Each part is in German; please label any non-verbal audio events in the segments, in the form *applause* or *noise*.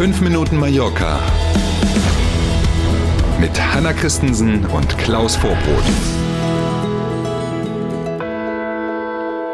5 Minuten Mallorca mit Hanna Christensen und Klaus Vorbrot.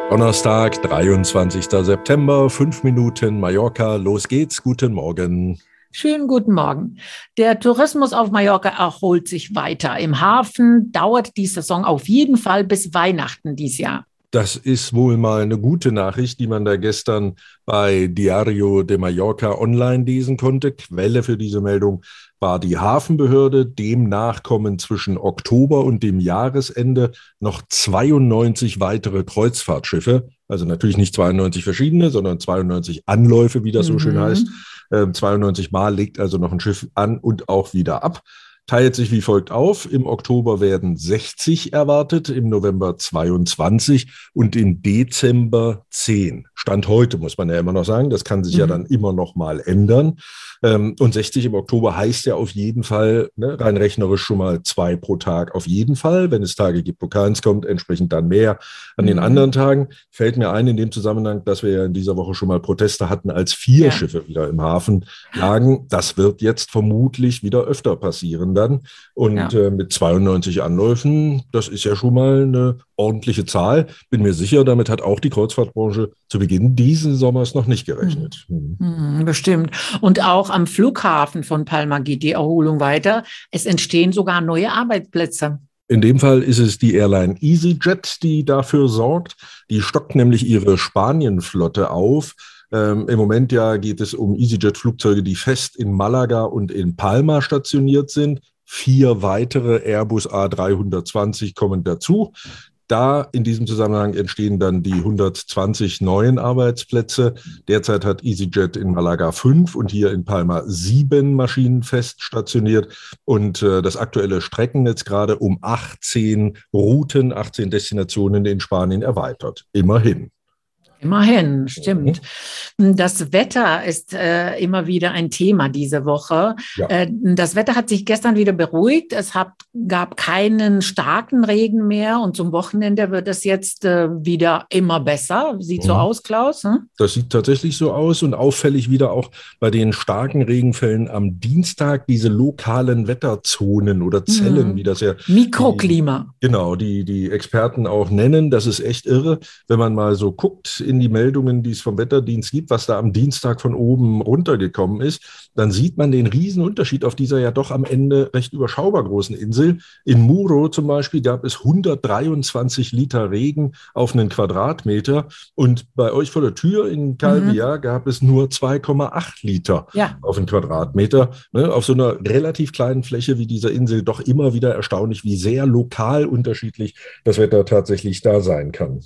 Donnerstag, 23. September, 5 Minuten Mallorca. Los geht's. Guten Morgen. Schönen guten Morgen. Der Tourismus auf Mallorca erholt sich weiter. Im Hafen dauert die Saison auf jeden Fall bis Weihnachten dieses Jahr. Das ist wohl mal eine gute Nachricht, die man da gestern bei Diario de Mallorca online lesen konnte. Quelle für diese Meldung war die Hafenbehörde. Demnach kommen zwischen Oktober und dem Jahresende noch 92 weitere Kreuzfahrtschiffe. Also natürlich nicht 92 verschiedene, sondern 92 Anläufe, wie das so schön mhm. heißt. Äh, 92 Mal legt also noch ein Schiff an und auch wieder ab teilt sich wie folgt auf. Im Oktober werden 60 erwartet, im November 22 und im Dezember 10. Stand heute, muss man ja immer noch sagen. Das kann sich mhm. ja dann immer noch mal ändern. Ähm, und 60 im Oktober heißt ja auf jeden Fall, ne, rein rechnerisch schon mal zwei pro Tag auf jeden Fall. Wenn es Tage gibt, wo keins kommt, entsprechend dann mehr. An mhm. den anderen Tagen fällt mir ein in dem Zusammenhang, dass wir ja in dieser Woche schon mal Proteste hatten, als vier ja. Schiffe wieder im Hafen lagen. Das wird jetzt vermutlich wieder öfter passieren dann. Und ja. äh, mit 92 Anläufen, das ist ja schon mal eine ordentliche Zahl. Bin mir sicher, damit hat auch die Kreuzfahrtbranche zu Beginn dieses Sommers noch nicht gerechnet. Mhm. Mhm, bestimmt. Und auch am Flughafen von Palma geht die Erholung weiter. Es entstehen sogar neue Arbeitsplätze. In dem Fall ist es die Airline EasyJet, die dafür sorgt. Die stockt nämlich ihre Spanienflotte auf. Ähm, Im Moment ja geht es um EasyJet-Flugzeuge, die fest in Malaga und in Palma stationiert sind. Vier weitere Airbus A320 kommen dazu. Da in diesem Zusammenhang entstehen dann die 120 neuen Arbeitsplätze. Derzeit hat EasyJet in Malaga fünf und hier in Palma sieben Maschinen fest stationiert. Und äh, das aktuelle Streckennetz gerade um 18 Routen, 18 Destinationen in Spanien erweitert. Immerhin. Immerhin, stimmt. Mhm. Das Wetter ist äh, immer wieder ein Thema diese Woche. Ja. Äh, das Wetter hat sich gestern wieder beruhigt. Es hat, gab keinen starken Regen mehr und zum Wochenende wird es jetzt äh, wieder immer besser. Sieht mhm. so aus, Klaus? Hm? Das sieht tatsächlich so aus und auffällig wieder auch bei den starken Regenfällen am Dienstag diese lokalen Wetterzonen oder Zellen, mhm. wie das ja. Mikroklima. Die, genau, die, die Experten auch nennen. Das ist echt irre, wenn man mal so guckt in die Meldungen, die es vom Wetterdienst gibt, was da am Dienstag von oben runtergekommen ist, dann sieht man den riesen Unterschied auf dieser ja doch am Ende recht überschaubar großen Insel. In Muro zum Beispiel gab es 123 Liter Regen auf einen Quadratmeter und bei euch vor der Tür in Calvia mhm. gab es nur 2,8 Liter ja. auf einen Quadratmeter. Ne, auf so einer relativ kleinen Fläche wie dieser Insel doch immer wieder erstaunlich, wie sehr lokal unterschiedlich das Wetter tatsächlich da sein kann.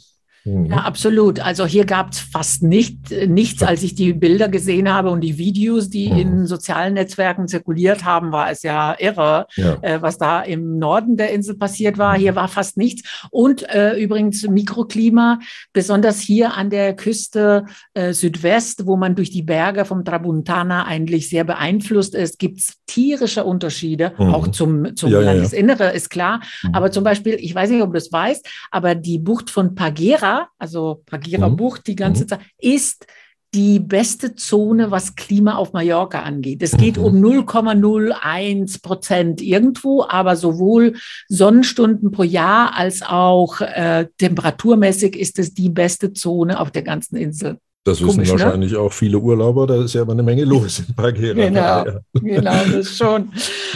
Mhm. Ja, absolut. Also hier gab es fast nicht, nichts, als ich die Bilder gesehen habe und die Videos, die mhm. in sozialen Netzwerken zirkuliert haben, war es ja irre, ja. Äh, was da im Norden der Insel passiert war. Hier mhm. war fast nichts. Und äh, übrigens Mikroklima, besonders hier an der Küste äh, Südwest, wo man durch die Berge vom Trabuntana eigentlich sehr beeinflusst ist, gibt es tierische Unterschiede, mhm. auch zum, zum ja, Landesinnere, ja, ist klar. Mhm. Aber zum Beispiel, ich weiß nicht, ob du das weißt, aber die Bucht von Pagera, also Pagira mhm. Bucht die ganze mhm. Zeit, ist die beste Zone, was Klima auf Mallorca angeht. Es geht mhm. um 0,01 Prozent irgendwo, aber sowohl Sonnenstunden pro Jahr als auch äh, temperaturmäßig ist es die beste Zone auf der ganzen Insel. Das wissen Komisch, ne? wahrscheinlich ne? auch viele Urlauber, da ist ja immer eine Menge los in Bagheera. Genau, ja. genau, das *laughs* schon.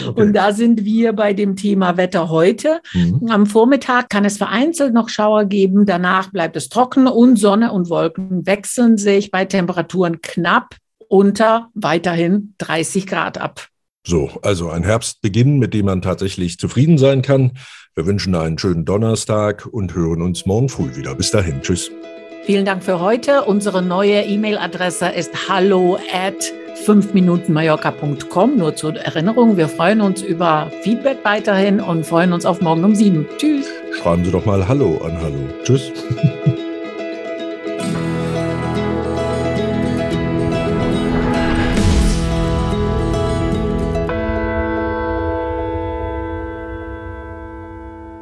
Okay. Und da sind wir bei dem Thema Wetter heute. Mhm. Am Vormittag kann es vereinzelt noch Schauer geben, danach bleibt es trocken und Sonne und Wolken wechseln sich bei Temperaturen knapp unter weiterhin 30 Grad ab. So, also ein Herbstbeginn, mit dem man tatsächlich zufrieden sein kann. Wir wünschen einen schönen Donnerstag und hören uns morgen früh wieder. Bis dahin, tschüss. Vielen Dank für heute. Unsere neue E-Mail-Adresse ist hallo at 5minutenmallorca.com. Nur zur Erinnerung, wir freuen uns über Feedback weiterhin und freuen uns auf morgen um sieben. Tschüss. Schreiben Sie doch mal Hallo an Hallo. Tschüss. *laughs*